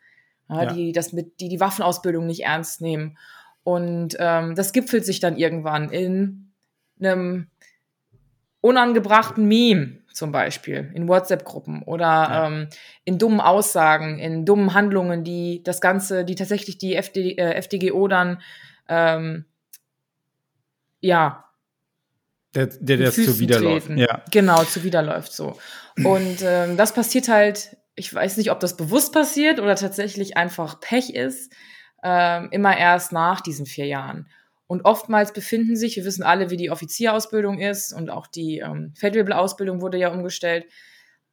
Ja, ja. Die, das mit, die die Waffenausbildung nicht ernst nehmen. Und ähm, das gipfelt sich dann irgendwann in einem unangebrachten Meme zum Beispiel, in WhatsApp-Gruppen oder ja. ähm, in dummen Aussagen, in dummen Handlungen, die das Ganze, die tatsächlich die FD, äh, FDGO dann ähm, ja der, der das zuwiderläuft. Ja. Genau, zuwiderläuft so. Und ähm, das passiert halt, ich weiß nicht, ob das bewusst passiert oder tatsächlich einfach Pech ist, ähm, immer erst nach diesen vier Jahren. Und oftmals befinden sich, wir wissen alle, wie die Offizierausbildung ist und auch die ähm, Feldwebel-Ausbildung wurde ja umgestellt,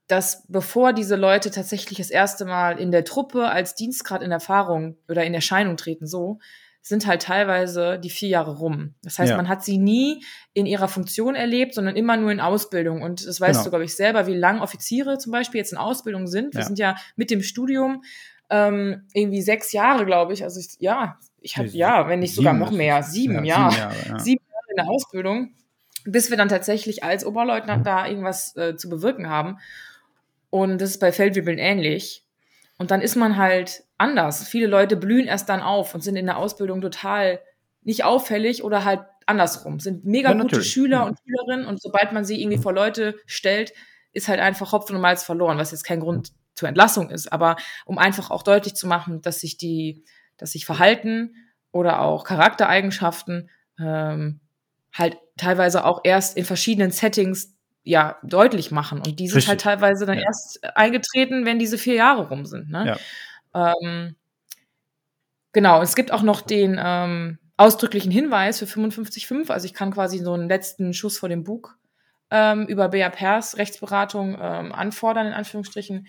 dass bevor diese Leute tatsächlich das erste Mal in der Truppe als Dienstgrad in Erfahrung oder in Erscheinung treten, so, sind halt teilweise die vier Jahre rum. Das heißt, ja. man hat sie nie in ihrer Funktion erlebt, sondern immer nur in Ausbildung. Und das weißt genau. du, glaube ich, selber, wie lang Offiziere zum Beispiel jetzt in Ausbildung sind. Wir ja. sind ja mit dem Studium ähm, irgendwie sechs Jahre, glaube ich. Also ich, ja, ich habe ja, wenn nicht sogar noch mehr, sieben, ja, sieben Jahre, ja. sieben Jahre in der Ausbildung, bis wir dann tatsächlich als Oberleutnant da irgendwas äh, zu bewirken haben. Und das ist bei Feldwebeln ähnlich. Und dann ist man halt anders. Viele Leute blühen erst dann auf und sind in der Ausbildung total nicht auffällig oder halt andersrum, sind mega ja, gute Schüler ja. und Schülerinnen und sobald man sie irgendwie vor Leute stellt, ist halt einfach Hopfen und Malz verloren, was jetzt kein Grund zur Entlassung ist, aber um einfach auch deutlich zu machen, dass sich die, dass sich Verhalten oder auch Charaktereigenschaften ähm, halt teilweise auch erst in verschiedenen Settings ja deutlich machen und die sind halt Richtig. halt teilweise dann ja. erst eingetreten, wenn diese vier Jahre rum sind. Ne? Ähm, genau, es gibt auch noch den ähm, ausdrücklichen Hinweis für 55.5. Also ich kann quasi so einen letzten Schuss vor dem Bug ähm, über BAPers Rechtsberatung ähm, anfordern, in Anführungsstrichen,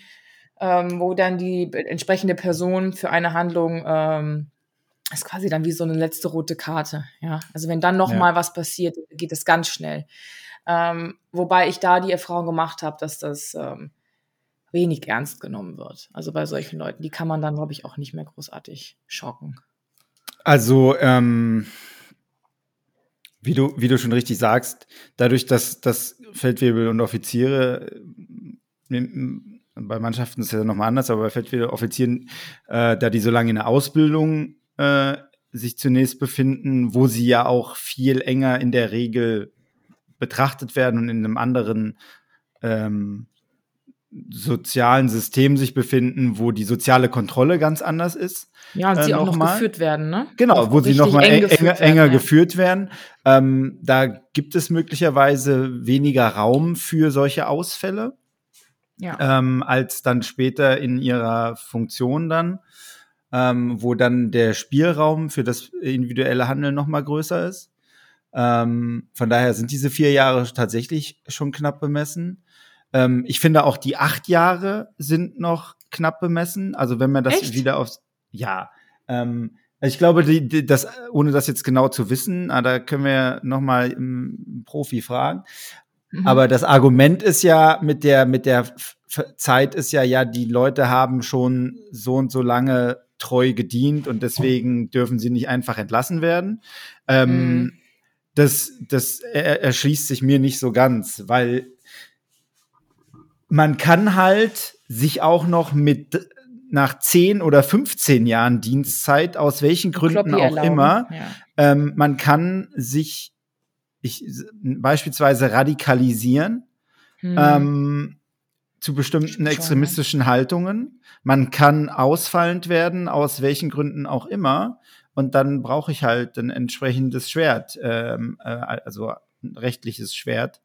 ähm, wo dann die entsprechende Person für eine Handlung ähm, ist quasi dann wie so eine letzte rote Karte. Ja, also wenn dann noch ja. mal was passiert, geht es ganz schnell. Ähm, wobei ich da die Erfahrung gemacht habe, dass das ähm, wenig ernst genommen wird. Also bei solchen Leuten, die kann man dann, glaube ich, auch nicht mehr großartig schocken. Also, ähm, wie, du, wie du schon richtig sagst, dadurch, dass, dass Feldwebel und Offiziere äh, bei Mannschaften ist ja nochmal anders, aber bei Feldwebel Offizieren, äh, da die so lange in der Ausbildung äh, sich zunächst befinden, wo sie ja auch viel enger in der Regel betrachtet werden und in einem anderen ähm, sozialen System sich befinden, wo die soziale Kontrolle ganz anders ist. Ja, und äh, sie auch noch nochmal. geführt werden, ne? Genau, Auch wo sie nochmal eng eng, geführt enger, werden, enger ja. geführt werden. Ähm, da gibt es möglicherweise weniger Raum für solche Ausfälle Ja. ähm, als dann später in ihrer Funktion dann, ähm, wo dann der Spielraum für das individuelle Handeln noch mal größer ist. Ähm, von daher sind diese vier Jahre tatsächlich schon knapp bemessen. Ähm, ich finde auch die acht Jahre sind noch knapp bemessen. Also wenn man das Echt? wieder aufs ja, ähm, ich glaube, die, die, das, ohne das jetzt genau zu wissen, ah, da können wir noch mal einen Profi fragen. Mhm. Aber das Argument ist ja mit der, mit der Zeit ist ja, ja, die Leute haben schon so und so lange treu gedient und deswegen dürfen sie nicht einfach entlassen werden. Ähm, Mhm. Das, das er, erschließt sich mir nicht so ganz, weil man kann halt sich auch noch mit nach 10 oder 15 Jahren Dienstzeit, aus welchen Gründen auch erlauben. immer, Ja. ähm, man kann sich ich, beispielsweise radikalisieren Mhm. ähm, zu bestimmten Stimmt schon, extremistischen Haltungen. Man kann ausfallend werden, aus welchen Gründen auch immer. Und dann brauche ich halt ein entsprechendes Schwert, ähm, äh, also ein rechtliches Schwert,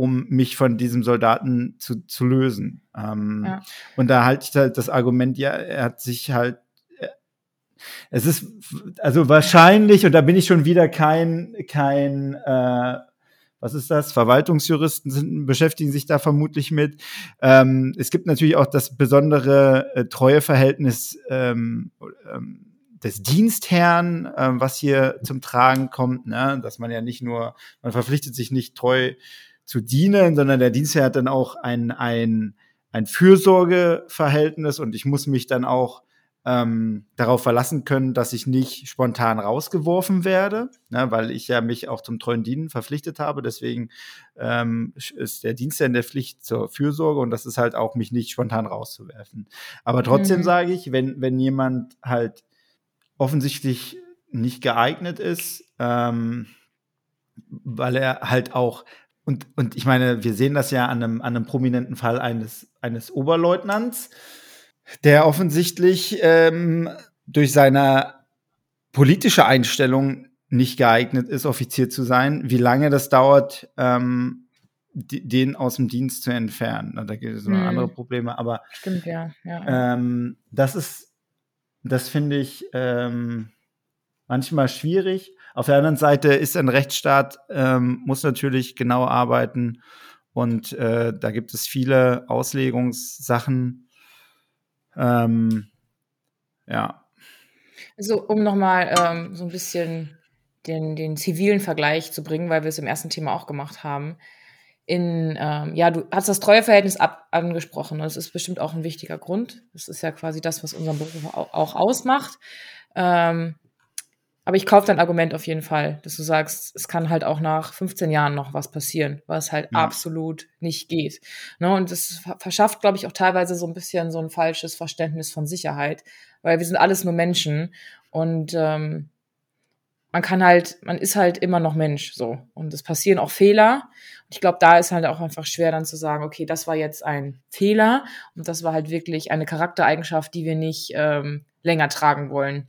um mich von diesem Soldaten zu, zu lösen. Ähm, Ja. Und da halte ich halt das Argument, ja, er hat sich halt äh, es ist also wahrscheinlich, und da bin ich schon wieder kein, kein äh, was ist das? Verwaltungsjuristen sind, beschäftigen sich da vermutlich mit. Ähm, es gibt natürlich auch das besondere äh, Treueverhältnis ähm, ähm, des Dienstherrn, ähm, was hier zum Tragen kommt, ne? dass man ja nicht nur, man verpflichtet sich nicht treu zu dienen, sondern der Dienstherr hat dann auch ein, ein, ein Fürsorgeverhältnis und ich muss mich dann auch ähm, darauf verlassen können, dass ich nicht spontan rausgeworfen werde, ne, weil ich ja mich auch zum treuen Dienen verpflichtet habe. Deswegen ähm, ist der Dienst ja in der Pflicht zur Fürsorge und das ist halt auch, mich nicht spontan rauszuwerfen. Aber trotzdem Mhm. sage ich, wenn, wenn jemand halt offensichtlich nicht geeignet ist, ähm, weil er halt auch und, und ich meine, wir sehen das ja an einem, an einem prominenten Fall eines, eines Oberleutnants, der offensichtlich ähm, durch seine politische Einstellung nicht geeignet ist, Offizier zu sein, wie lange das dauert, ähm, den aus dem Dienst zu entfernen. Da gibt es noch Hm. andere Probleme, aber Stimmt, ja. ja. ähm, das ist, das finde ich ähm, manchmal schwierig. Auf der anderen Seite ist ein Rechtsstaat, ähm, muss natürlich genau arbeiten und äh, da gibt es viele Auslegungssachen. Ähm, ja, Also, um nochmal ähm, so ein bisschen den, den zivilen Vergleich zu bringen, weil wir es im ersten Thema auch gemacht haben. In, ähm, ja, du hast das Treueverhältnis ab angesprochen. Das ist bestimmt auch ein wichtiger Grund. Das ist ja quasi das, was unseren Beruf auch, auch ausmacht. Ähm, aber ich kaufe dein Argument auf jeden Fall, dass du sagst, es kann halt auch nach 15 Jahren noch was passieren, was halt Ja. absolut nicht geht. Ne? Und das ver- verschafft, glaube ich, auch teilweise so ein bisschen so ein falsches Verständnis von Sicherheit, weil wir sind alles nur Menschen und ähm, man kann halt, man ist halt immer noch Mensch so. Und es passieren auch Fehler. Und ich glaube, da ist halt auch einfach schwer dann zu sagen, okay, das war jetzt ein Fehler und das war halt wirklich eine Charaktereigenschaft, die wir nicht ähm, länger tragen wollen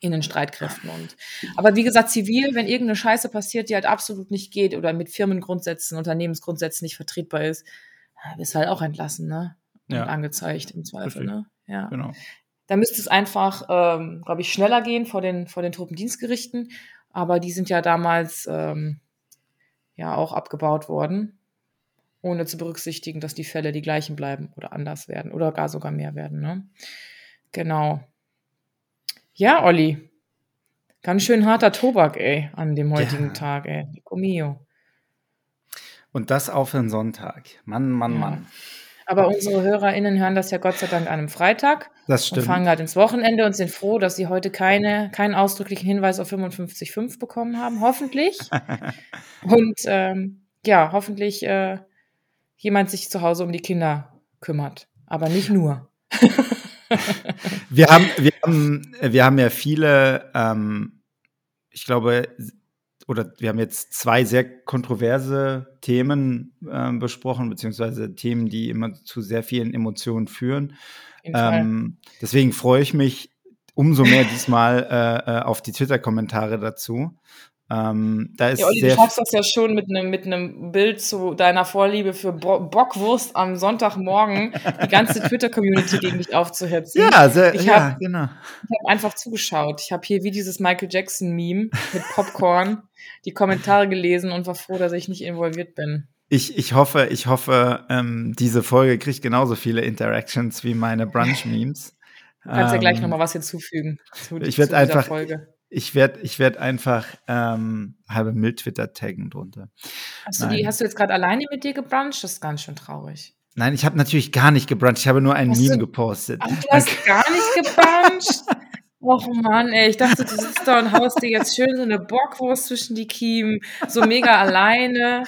in den Streitkräften. Und aber wie gesagt, zivil, wenn irgendeine Scheiße passiert, die halt absolut nicht geht oder mit Firmengrundsätzen, Unternehmensgrundsätzen nicht vertretbar ist, ja, bist halt auch entlassen, ne? Und Ja. angezeigt im Zweifel, Richtig. ne? Ja. genau. Da müsste es einfach, ähm, glaube ich, schneller gehen vor den, vor den Truppendienstgerichten. Aber die sind ja damals ähm, ja auch abgebaut worden, ohne zu berücksichtigen, dass die Fälle die gleichen bleiben oder anders werden oder gar sogar mehr werden. Ne? Genau. Ja, Olli. Ganz schön harter Tobak, ey, an dem heutigen Ja. Tag, ey. Nico mio. Und das auf den Sonntag. Mann, Mann, Ja. Mann. Aber unsere HörerInnen hören das ja Gott sei Dank an einem Freitag. Das und stimmt. fahren gerade ins Wochenende und sind froh, dass sie heute keine, keinen ausdrücklichen Hinweis auf 55.5 bekommen haben, hoffentlich. (laughs) und ähm, ja, hoffentlich äh, jemand sich zu Hause um die Kinder kümmert. Aber nicht nur. (laughs) (laughs) Wir haben, wir haben, wir haben ja viele, ähm, ich glaube, oder wir haben jetzt zwei sehr kontroverse Themen äh, besprochen, beziehungsweise Themen, die immer zu sehr vielen Emotionen führen. Ähm, deswegen freue ich mich umso mehr diesmal äh, äh, auf die Twitter-Kommentare dazu. Ähm, da ist ja, Olli, du schaffst das ja schon mit einem mit Bild zu deiner Vorliebe für Bo Bockwurst am Sonntagmorgen die ganze (laughs) Twitter-Community gegen dich aufzuhetzen. Ja, sehr, ich ja, genau. Ich habe einfach zugeschaut. Ich habe hier wie dieses Michael Jackson-Meme mit Popcorn die Kommentare gelesen und war froh, dass ich nicht involviert bin. Ich, ich hoffe, ich hoffe, ähm, diese Folge kriegt genauso viele Interactions wie meine Brunch-Memes. Du kannst ja gleich ähm, nochmal was hinzufügen zu, ich werde einfach, Folge. Ich werde ich werd einfach ähm, halbe Mild-Twitter taggen drunter. Hast du, die, hast du jetzt gerade alleine mit dir gebruncht? Das ist ganz schön traurig. Nein, ich habe natürlich gar nicht gebruncht. Ich habe nur ein hast Meme du, gepostet. Ach, du hast gar nicht gebruncht? Och Mann, ey, ich dachte, du sitzt da und haust dir jetzt schön so eine Bockwurst zwischen die Kiemen, so mega alleine,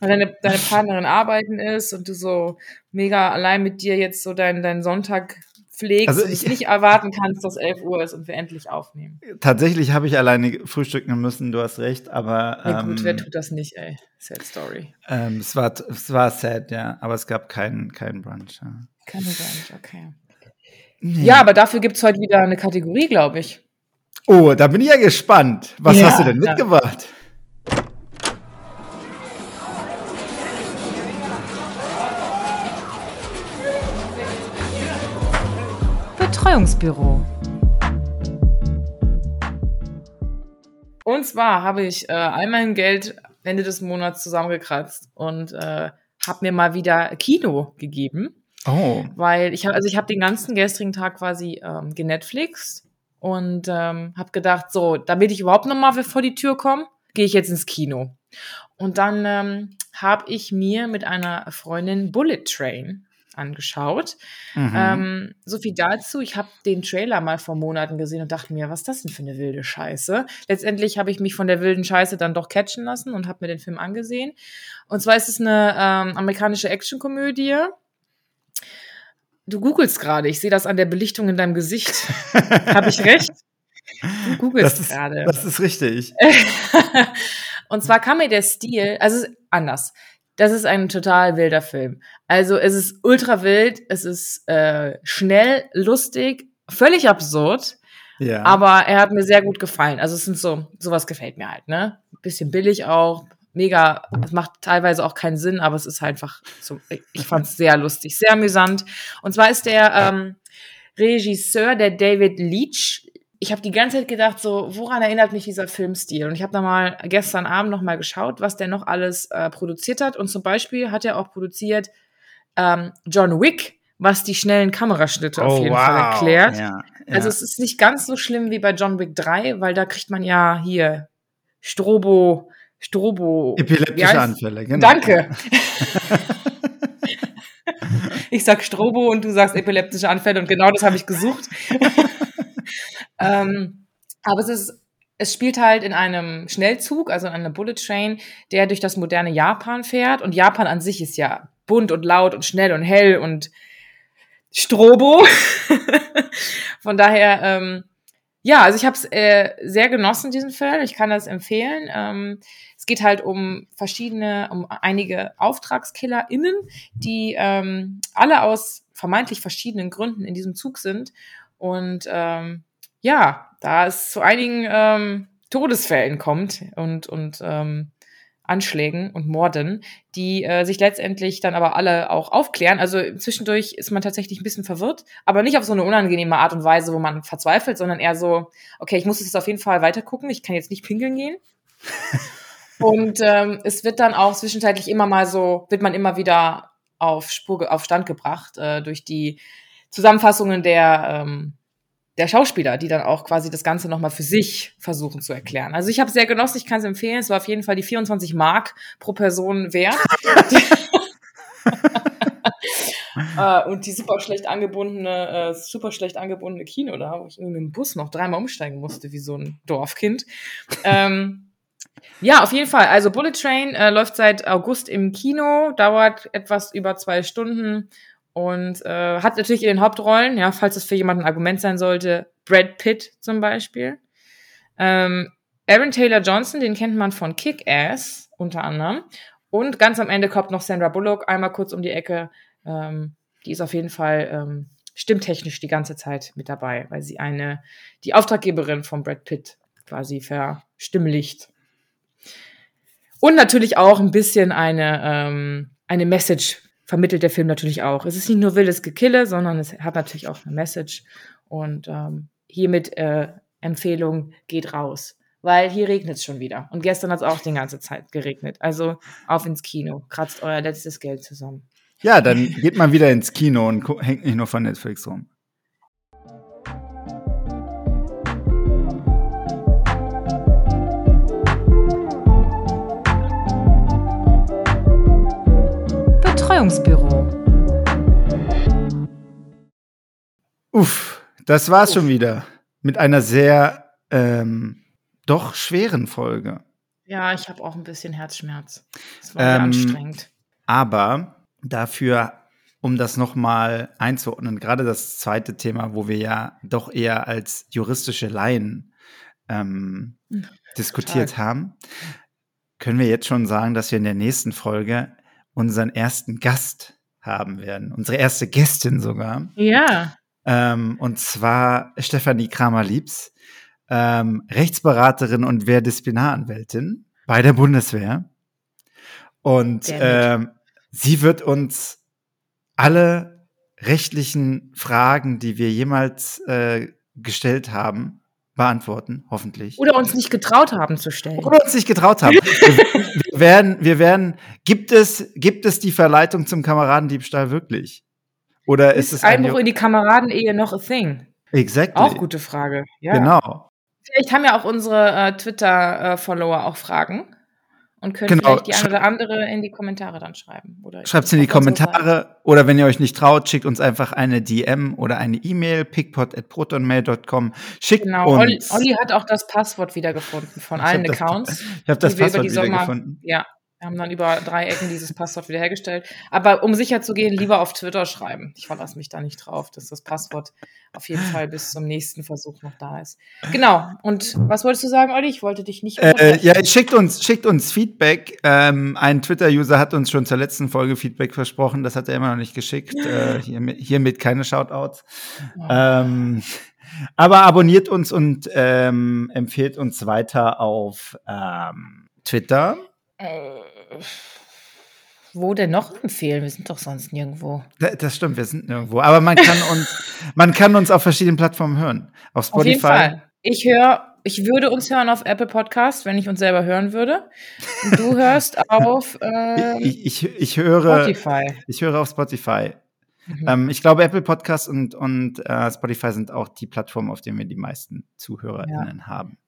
weil deine, deine Partnerin arbeiten ist und du so mega allein mit dir jetzt so deinen dein Sonntag pflegst also ich, und nicht erwarten kannst, dass 11 Uhr ist und wir endlich aufnehmen. Tatsächlich habe ich alleine frühstücken müssen, du hast recht, aber. Ja, gut, ähm, wer tut das nicht, ey? Sad Story. Ähm, es, war, es war sad, ja, aber es gab keinen kein Brunch. Ja. Kein Brunch, okay. Nee. Ja, aber dafür gibt es heute wieder eine Kategorie, glaube ich. Oh, da bin ich ja gespannt. Was ja, hast du denn mitgebracht? Betreuungsbüro. Und zwar habe ich äh, all mein Geld Ende des Monats zusammengekratzt und äh, habe mir mal wieder Kino gegeben. Oh. Weil ich habe, also ich habe den ganzen gestrigen Tag quasi ähm, genetflixt und ähm, habe gedacht, so, damit ich überhaupt noch mal vor die Tür komme, gehe ich jetzt ins Kino. Und dann ähm, habe ich mir mit einer Freundin Bullet Train angeschaut. Mhm. Ähm, so viel dazu. Ich habe den Trailer mal vor Monaten gesehen und dachte mir, was ist das denn für eine wilde Scheiße? Letztendlich habe ich mich von der wilden Scheiße dann doch catchen lassen und habe mir den Film angesehen. Und zwar ist es eine ähm, amerikanische Actionkomödie. Du googelst gerade. Ich sehe das an der Belichtung in deinem Gesicht. (laughs) habe ich recht? Du googelst gerade. Das ist richtig. (laughs) und zwar kam mir der Stil, also anders. Das ist ein total wilder Film. Also es ist ultra wild, es ist äh, schnell, lustig, völlig absurd. Ja. Aber er hat mir sehr gut gefallen. Also es sind so, sowas gefällt mir halt, ne? Bisschen billig auch, mega, es macht teilweise auch keinen Sinn, aber es ist einfach so, ich fand es (laughs) sehr lustig, sehr amüsant. Und zwar ist der ähm, Regisseur, der David Leach, ich habe die ganze Zeit gedacht, so, woran erinnert mich dieser Filmstil? Und ich habe da mal gestern Abend noch mal geschaut, was der noch alles äh, produziert hat. Und zum Beispiel hat er auch produziert ähm, John Wick, was die schnellen Kameraschnitte oh, auf jeden wow. Fall erklärt. Ja, ja. Also es ist nicht ganz so schlimm wie bei John Wick 3, weil da kriegt man ja hier Strobo, Strobo. Epileptische Anfälle, genau. Danke. (laughs) ich sag Strobo und du sagst epileptische Anfälle und genau das habe ich gesucht. (laughs) Ähm, aber es ist, es spielt halt in einem Schnellzug, also in einem Bullet Train, der durch das moderne Japan fährt. Und Japan an sich ist ja bunt und laut und schnell und hell und Strobo. (laughs) Von daher, ähm, ja, also ich habe es äh, sehr genossen, diesen Film. Ich kann das empfehlen. Ähm, es geht halt um verschiedene, um einige AuftragskillerInnen, die ähm, alle aus vermeintlich verschiedenen Gründen in diesem Zug sind. Und ähm, ja, da es zu einigen ähm, Todesfällen kommt und, und ähm, Anschlägen und Morden, die äh, sich letztendlich dann aber alle auch aufklären. Also zwischendurch ist man tatsächlich ein bisschen verwirrt, aber nicht auf so eine unangenehme Art und Weise, wo man verzweifelt, sondern eher so, okay, ich muss jetzt auf jeden Fall weiter gucken, ich kann jetzt nicht pinkeln gehen. (laughs) und ähm, es wird dann auch zwischenzeitlich immer mal so, wird man immer wieder auf Spur, auf Stand gebracht äh, durch die Zusammenfassungen der ähm, der Schauspieler, die dann auch quasi das Ganze nochmal für sich versuchen zu erklären. Also ich habe sehr genossen, ich kann es empfehlen. Es war auf jeden Fall die 24 Mark pro Person wert. (laughs) äh, und die super schlecht angebundene, äh, super schlecht angebundene Kino, da wo ich irgendwie mit dem Bus noch dreimal umsteigen musste, wie so ein Dorfkind. ähm, ja, auf jeden Fall. Also Bullet Train äh, läuft seit August im Kino, dauert etwas über zwei Stunden und äh, hat natürlich in den Hauptrollen, ja, falls es für jemanden ein Argument sein sollte, Brad Pitt zum Beispiel. Ähm, Aaron Taylor Johnson, den kennt man von Kick-Ass unter anderem. Und ganz am Ende kommt noch Sandra Bullock einmal kurz um die Ecke. Ähm, die ist auf jeden Fall ähm, stimmtechnisch die ganze Zeit mit dabei, weil sie eine, die Auftraggeberin von Brad Pitt quasi verstimmlicht. Und natürlich auch ein bisschen eine, ähm, eine Message vermittelt der Film natürlich auch. Es ist nicht nur wildes Gekille, sondern es hat natürlich auch eine Message. Und ähm, hiermit äh, Empfehlung geht raus. Weil hier regnet es schon wieder. Und gestern hat es auch die ganze Zeit geregnet. Also auf ins Kino. Kratzt euer letztes Geld zusammen. Ja, dann geht man wieder ins Kino und hängt nicht nur von Netflix rum. Betreuungsbüro. Uff, das war's Uff. schon wieder. Mit einer sehr ähm, doch schweren Folge. Ja, ich habe auch ein bisschen Herzschmerz. Das war ähm, anstrengend. Aber dafür, um das nochmal einzuordnen, gerade das zweite Thema, wo wir ja doch eher als juristische Laien ähm, hm, diskutiert Total. haben, können wir jetzt schon sagen, dass wir in der nächsten Folge unseren ersten Gast haben werden. Unsere erste Gästin sogar. Ja. Ähm, und zwar Stefanie Kramer-Liebs, ähm, Rechtsberaterin und Wehrdisziplinaranwältin bei der Bundeswehr. Und ähm, sie wird uns alle rechtlichen Fragen, die wir jemals äh, gestellt haben, beantworten, hoffentlich. Oder uns nicht getraut haben zu stellen. Oder uns nicht getraut haben. (laughs) wir, werden, wir werden, gibt es, gibt es die Verleitung zum Kameradendiebstahl wirklich? Oder ist, ist es Einbruch in die Kameradenehe noch a thing? Exactly. Auch gute Frage. Ja. Genau. Vielleicht haben ja auch unsere äh, Twitter-Follower äh, auch Fragen und können genau. vielleicht die eine oder andere in die Kommentare dann schreiben. Schreibt es in die Kommentare oder wenn ihr euch nicht traut, schickt uns einfach eine DM oder eine E-Mail, pickpot.protonmail.com. Schickt genau. uns. Olli, Olli hat auch das Passwort wiedergefunden von ich allen Accounts. (laughs) Das, ich habe das Passwort wiedergefunden. Ja, wir haben dann über drei Ecken dieses Passwort wiederhergestellt. Aber um sicher zu gehen, lieber auf Twitter schreiben. Ich verlasse mich da nicht drauf, dass das Passwort auf jeden Fall bis zum nächsten Versuch noch da ist. Genau. Und was wolltest du sagen, Olli? Ich wollte dich nicht. Äh, ja, schickt uns, schickt uns Feedback. Ähm, ein Twitter-User hat uns schon zur letzten Folge Feedback versprochen. Das hat er immer noch nicht geschickt. Äh, (laughs) hiermit, hiermit keine Shoutouts. Ähm, aber abonniert uns und ähm, empfehlt uns weiter auf ähm, Twitter. Äh wo denn noch empfehlen? Wir sind doch sonst nirgendwo. Das stimmt, wir sind nirgendwo. Aber man kann (laughs) uns, man kann uns auf verschiedenen Plattformen hören. Auf Spotify. Auf jeden Fall. Ich höre, ich würde uns hören auf Apple Podcast, wenn ich uns selber hören würde. Und du (laughs) hörst auf ähm, ich, ich, ich, höre, Spotify. Ich höre auf Spotify. Mhm. Ähm, ich glaube, Apple Podcast und, und äh, Spotify sind auch die Plattformen, auf denen wir die meisten ZuhörerInnen ja. haben.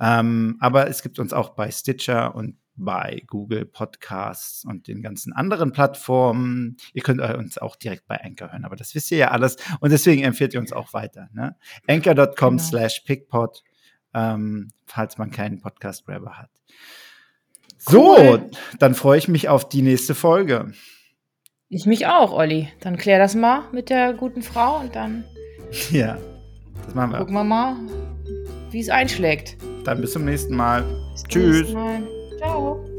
Ähm, aber es gibt uns auch bei Stitcher und bei Google Podcasts und den ganzen anderen Plattformen. Ihr könnt uns auch direkt bei Anchor hören, aber das wisst ihr ja alles und deswegen empfiehlt ihr uns auch weiter. Ne? Anchor.com genau. slash pickpot, ähm, falls man keinen Podcast-Grabber hat. So, cool. dann freue ich mich auf die nächste Folge. Ich mich auch, Olli. Dann klär das mal mit der guten Frau und dann. (laughs) Ja, das machen wir. Gucken wir mal, wie es einschlägt. Dann bis zum nächsten Mal. Bis Tschüss. Nächsten Mal. Ciao.